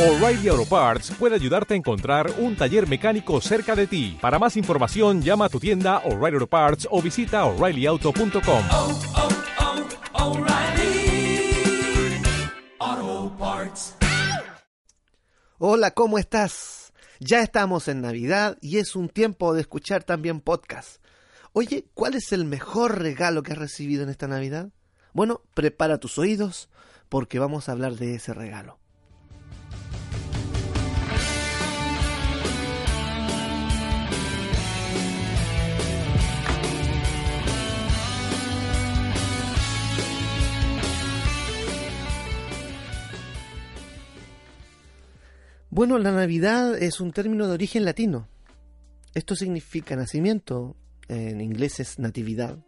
O'Reilly Auto Parts puede ayudarte a encontrar un taller mecánico cerca de ti. Para más información, llama a tu tienda O'Reilly Auto Parts o visita oreillyauto.com. oh, oh, O'Reilly Auto Parts. Hola, ¿cómo estás? Ya estamos en Navidad y es un tiempo de escuchar también podcast. Oye, ¿cuál es el mejor regalo que has recibido en esta Navidad? Bueno, prepara tus oídos porque vamos a hablar de ese regalo. Bueno, la Navidad es un término de origen latino. Esto significa nacimiento, en inglés es natividad.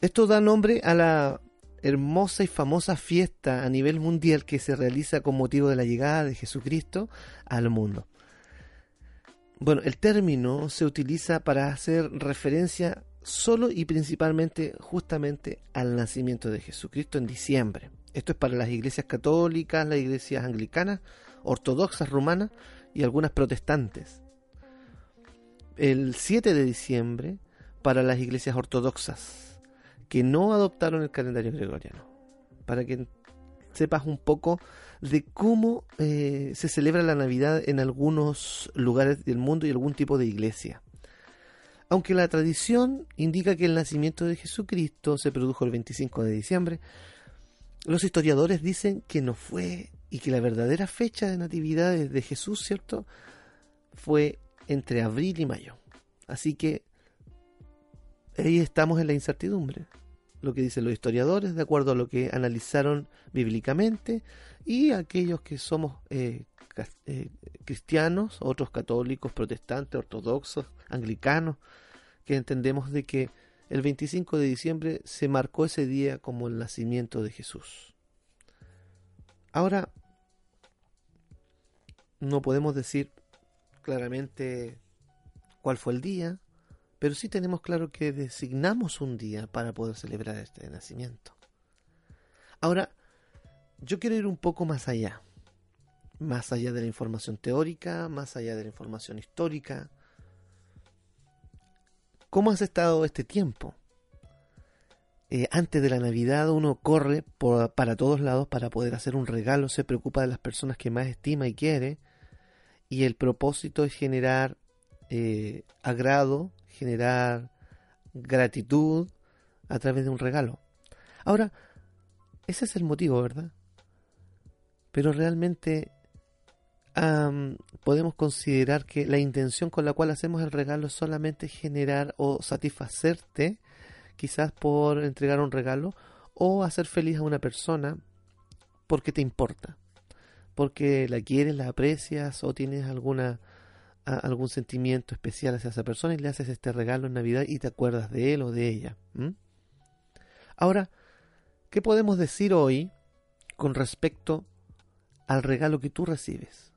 Esto da nombre a la hermosa y famosa fiesta a nivel mundial que se realiza con motivo de la llegada de Jesucristo al mundo. Bueno, el término se utiliza para hacer referencia solo y principalmente justamente al nacimiento de Jesucristo en diciembre. Esto es para las iglesias católicas, las iglesias anglicanas, ortodoxas rumanas y algunas protestantes. El 7 de diciembre para las iglesias ortodoxas que no adoptaron el calendario gregoriano. Para que sepas un poco de cómo eh, se celebra la Navidad en algunos lugares del mundo y algún tipo de iglesia. Aunque la tradición indica que el nacimiento de Jesucristo se produjo el 25 de diciembre, los historiadores dicen que no fue y que la verdadera fecha de natividad de Jesús, ¿cierto? Fue entre abril y mayo. Así que ahí estamos en la incertidumbre. Lo que dicen los historiadores, de acuerdo a lo que analizaron bíblicamente, y aquellos que somos eh, eh, cristianos, otros católicos, protestantes, ortodoxos, anglicanos, que entendemos de que el 25 de diciembre se marcó ese día como el nacimiento de Jesús. Ahora, no podemos decir claramente cuál fue el día, pero sí tenemos claro que designamos un día para poder celebrar este nacimiento. Ahora, yo quiero ir un poco más allá, más allá de la información teórica, más allá de la información histórica. ¿Cómo has estado este tiempo? Eh, antes de la Navidad uno corre por, para todos lados para poder hacer un regalo, se preocupa de las personas que más estima y quiere, y el propósito es generar eh, agrado, generar gratitud a través de un regalo. Ahora, ese es el motivo, ¿verdad? Pero realmente um, podemos considerar que la intención con la cual hacemos el regalo es solamente generar o satisfacerte, quizás por entregar un regalo, o hacer feliz a una persona porque te importa porque la quieres, la aprecias o tienes alguna algún sentimiento especial hacia esa persona y le haces este regalo en Navidad y te acuerdas de él o de ella. Ahora, ¿qué podemos decir hoy con respecto al regalo que tú recibes?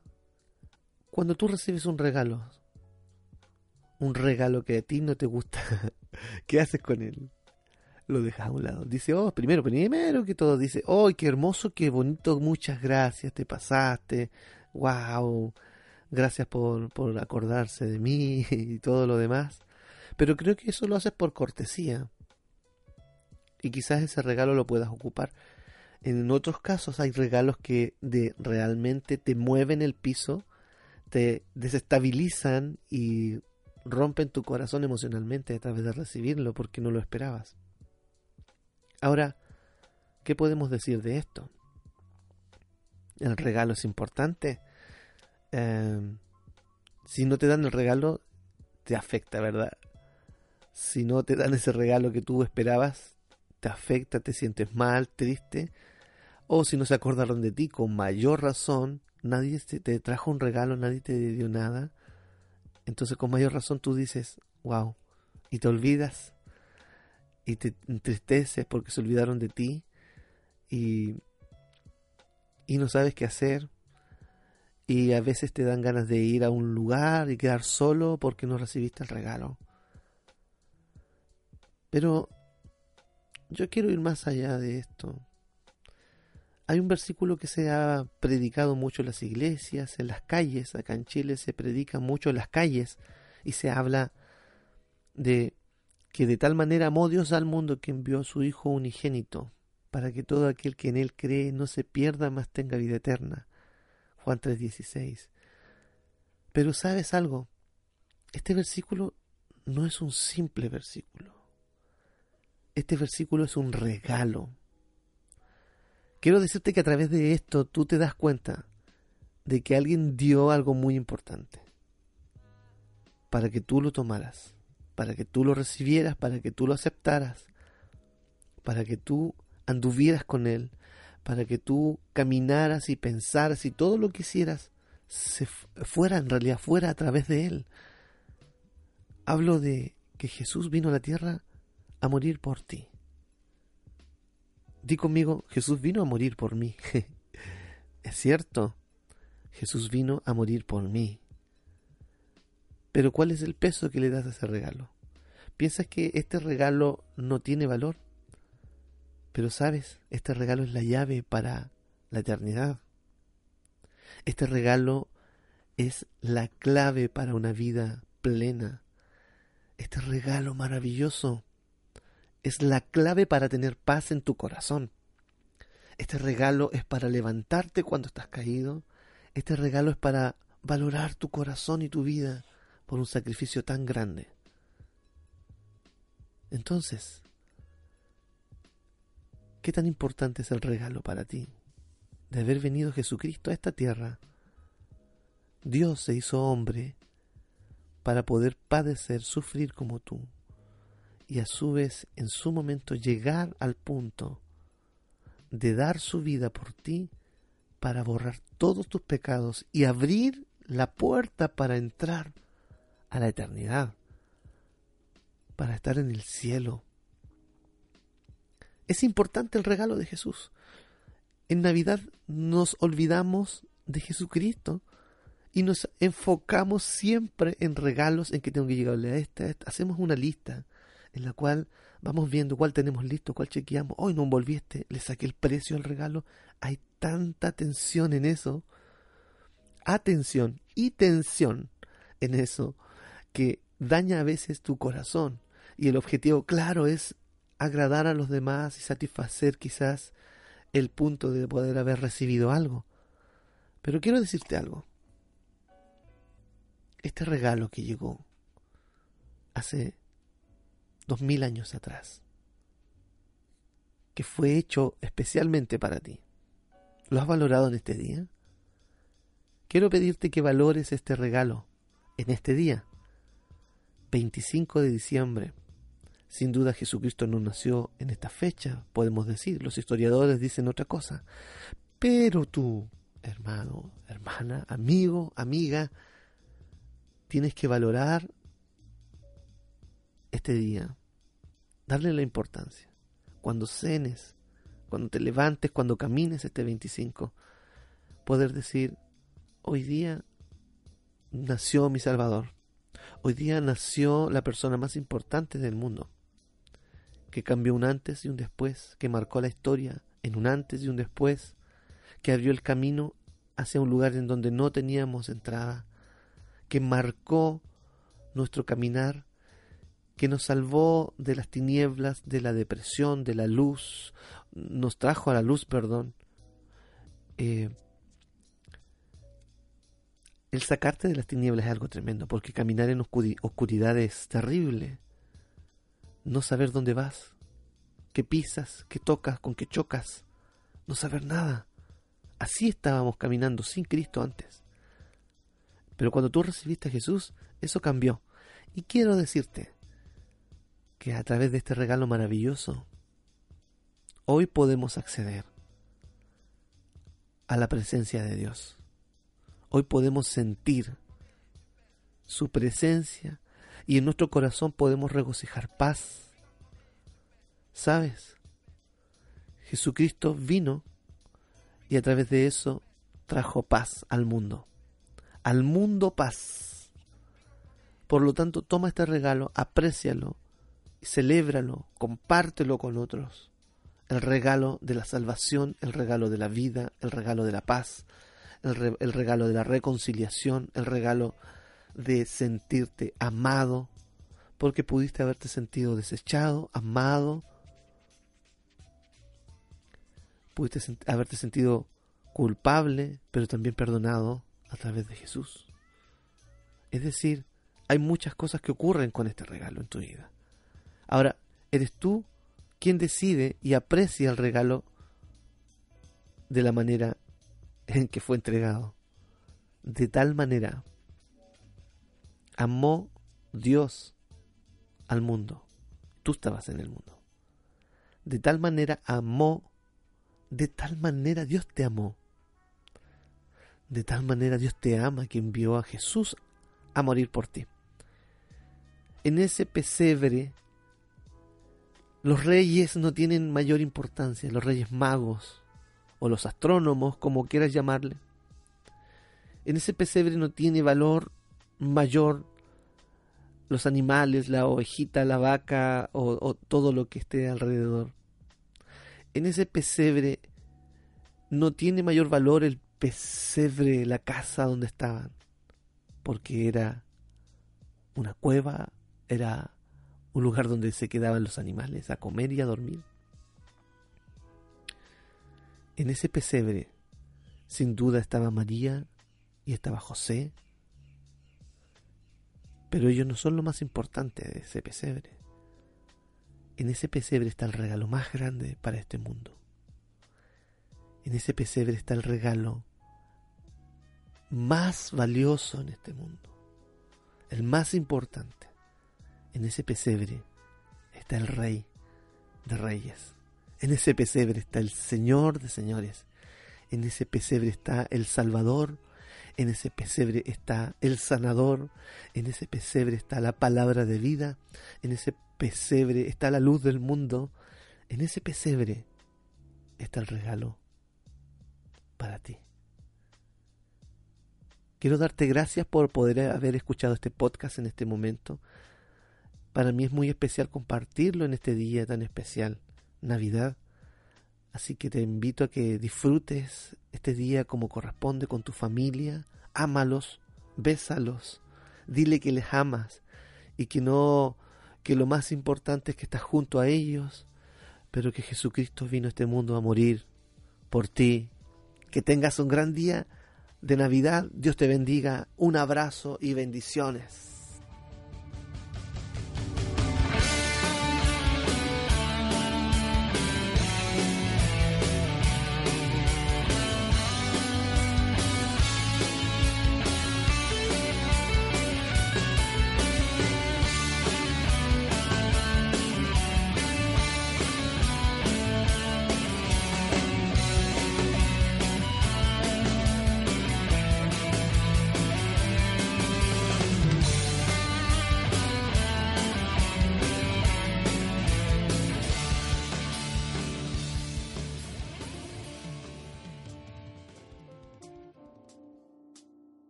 Cuando tú recibes un regalo, un regalo que a ti no te gusta, ¿qué haces con él? Lo dejas a un lado. Dice, oh, primero, primero que todo, dice, oh, qué hermoso, qué bonito, muchas gracias, te pasaste, wow, gracias por, por acordarse de mí y todo lo demás. Pero creo que eso lo haces por cortesía. Y quizás ese regalo lo puedas ocupar. En otros casos hay regalos que de realmente te mueven el piso, te desestabilizan y rompen tu corazón emocionalmente a través de recibirlo porque no lo esperabas. Ahora, ¿qué podemos decir de esto? ¿El regalo es importante? Eh, si no te dan el regalo, te afecta, ¿verdad? Si no te dan ese regalo que tú esperabas, te afecta, te sientes mal, triste. O si no se acordaron de ti, con mayor razón, nadie te trajo un regalo, nadie te dio nada. Entonces con mayor razón tú dices, wow, y te olvidas y te entristeces porque se olvidaron de ti y, y no sabes qué hacer y a veces te dan ganas de ir a un lugar y quedar solo porque no recibiste el regalo. Pero yo quiero ir más allá de esto. hay un versículo que se ha predicado mucho en las iglesias, en las calles, acá en Chile se predica mucho en las calles y se habla de que de tal manera amó Dios al mundo que envió a su Hijo unigénito, para que todo aquel que en él cree no se pierda, mas tenga vida eterna. Juan 3:16. Pero sabes algo, este versículo no es un simple versículo. Este versículo es un regalo. Quiero decirte que a través de esto tú te das cuenta de que alguien dio algo muy importante para que tú lo tomaras, para que tú lo recibieras, para que tú lo aceptaras, para que tú anduvieras con él, para que tú caminaras y pensaras y todo lo que hicieras fuera en realidad fuera a través de él. Hablo de que Jesús vino a la tierra a morir por ti. Di conmigo, Jesús vino a morir por mí. es cierto, Jesús vino a morir por mí. Pero ¿cuál es el peso que le das a ese regalo? ¿Piensas que este regalo no tiene valor? Pero sabes, este regalo es la llave para la eternidad. Este regalo es la clave para una vida plena. Este regalo maravilloso es la clave para tener paz en tu corazón. Este regalo es para levantarte cuando estás caído. Este regalo es para valorar tu corazón y tu vida por un sacrificio tan grande. Entonces, ¿qué tan importante es el regalo para ti de haber venido Jesucristo a esta tierra? Dios se hizo hombre para poder padecer, sufrir como tú y a su vez en su momento llegar al punto de dar su vida por ti para borrar todos tus pecados y abrir la puerta para entrar a la eternidad, para estar en el cielo. Es importante el regalo de Jesús. En Navidad nos olvidamos de Jesucristo y nos enfocamos siempre en regalos en que tengo que llegarle a esta, a esta. Hacemos una lista en la cual vamos viendo cuál tenemos listo, cuál chequeamos. Hoy no envolviste, le saqué el precio al regalo. Hay tanta tensión en eso. Atención y tensión en eso que daña a veces tu corazón. Y el objetivo, claro, es agradar a los demás y satisfacer quizás el punto de poder haber recibido algo. Pero quiero decirte algo. Este regalo que llegó hace dos mil años atrás, que fue hecho especialmente para ti. ¿Lo has valorado en este día? Quiero pedirte que valores este regalo en este día, 25 de diciembre. Sin duda Jesucristo no nació en esta fecha, podemos decir, los historiadores dicen otra cosa. Pero tú, hermano, hermana, amigo, amiga, tienes que valorar este día, darle la importancia. Cuando cenes, cuando te levantes, cuando camines este 25, poder decir, hoy día nació mi Salvador. Hoy día nació la persona más importante del mundo, que cambió un antes y un después, que marcó la historia en un antes y un después, que abrió el camino hacia un lugar en donde no teníamos entrada, que marcó nuestro caminar que nos salvó de las tinieblas, de la depresión, de la luz, nos trajo a la luz, perdón. Eh, el sacarte de las tinieblas es algo tremendo, porque caminar en oscuridad es terrible. No saber dónde vas, qué pisas, qué tocas, con qué chocas, no saber nada. Así estábamos caminando sin Cristo antes. Pero cuando tú recibiste a Jesús, eso cambió. Y quiero decirte, que a través de este regalo maravilloso, hoy podemos acceder a la presencia de Dios. Hoy podemos sentir su presencia y en nuestro corazón podemos regocijar paz. ¿Sabes? Jesucristo vino y a través de eso trajo paz al mundo. Al mundo paz. Por lo tanto, toma este regalo, aprécialo celébralo, compártelo con otros. el regalo de la salvación, el regalo de la vida, el regalo de la paz, el, regalo de la reconciliación, el regalo de sentirte amado, porque pudiste haberte sentido desechado, amado, pudiste haberte sentido culpable, pero también perdonado a través de Jesús. Es decir, hay muchas cosas que ocurren con este regalo en tu vida. Ahora, eres tú quien decide y aprecia el regalo de la manera en que fue entregado. De tal manera amó Dios al mundo. Tú estabas en el mundo. De tal manera amó, de tal manera Dios te amó. De tal manera Dios te ama que envió a Jesús a morir por ti. En ese pesebre, los reyes no tienen mayor importancia, los reyes magos o los astrónomos, como quieras llamarle. En ese pesebre no tiene valor mayor los animales, la ovejita, la vaca o, todo lo que esté alrededor. En ese pesebre no tiene mayor valor el pesebre, la casa donde estaban, porque era una cueva, era un lugar donde se quedaban los animales a comer y a dormir. En ese pesebre, sin duda estaba María y estaba José pero ellos no son lo más importante de ese pesebre. En ese pesebre está el regalo más grande para este mundo. En ese pesebre está el regalo más valioso en este mundo. El más importante. En ese pesebre está el rey de reyes. En ese pesebre está el Señor de señores. En ese pesebre está el Salvador en ese pesebre está el sanador, en ese pesebre está la palabra de vida, en ese pesebre está la luz del mundo, en ese pesebre está el regalo para ti. Quiero darte gracias por poder haber escuchado este podcast en este momento. Para mí es muy especial compartirlo en este día tan especial, Navidad. Así que te invito a que disfrutes este día como corresponde con tu familia, ámalos, bésalos, dile que les amas y que no que lo más importante es que estás junto a ellos, pero que Jesucristo vino a este mundo a morir por ti. Que tengas un gran día de Navidad. Dios te bendiga. Un abrazo y bendiciones.